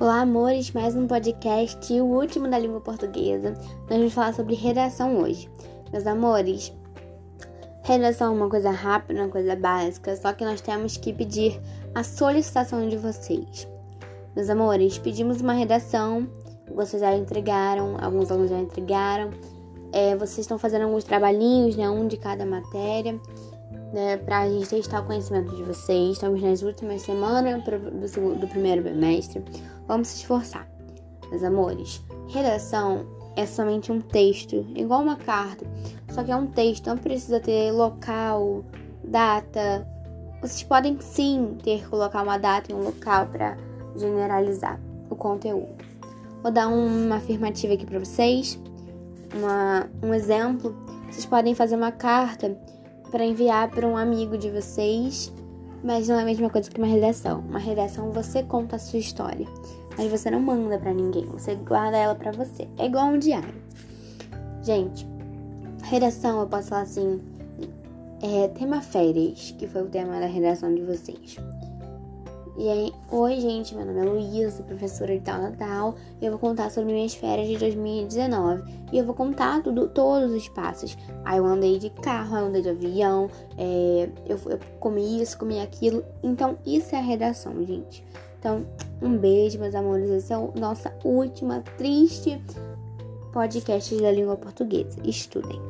Olá, amores, mais um podcast, o último da língua portuguesa. Nós vamos falar sobre redação hoje. Meus amores, redação é uma coisa rápida, uma coisa básica, só que nós temos que pedir a solicitação de vocês. Meus amores, pedimos uma redação, vocês já entregaram, alguns alunos já entregaram. É, vocês estão fazendo alguns trabalhinhos, né, um de cada matéria né, para a gente testar o conhecimento de vocês. Estamos nas últimas semanas do, do primeiro bimestre. Vamos se esforçar. Meus amores, redação é somente um texto, igual uma carta, só que é um texto, não precisa ter local, data. Vocês podem sim ter colocar uma data e um local para generalizar o conteúdo. Vou dar uma afirmativa aqui para vocês, uma, um exemplo. Vocês podem fazer uma carta para enviar para um amigo de vocês, mas não é a mesma coisa que uma redação. Uma redação você conta a sua história, mas você não manda para ninguém, você guarda ela para você. É igual um diário. Gente, redação eu posso falar assim, é tema férias, que foi o tema da redação de vocês. E aí, oi gente, meu nome é Luísa, professora de tal Natal, e eu vou contar sobre minhas férias de 2019. E eu vou contar tudo, todos os passos. Aí eu andei de carro, eu andei de avião, é, eu, eu comi isso, comi aquilo. Então, isso é a redação, gente. Então, um beijo, meus amores. Esse é o nossa última triste podcast da língua portuguesa. Estudem.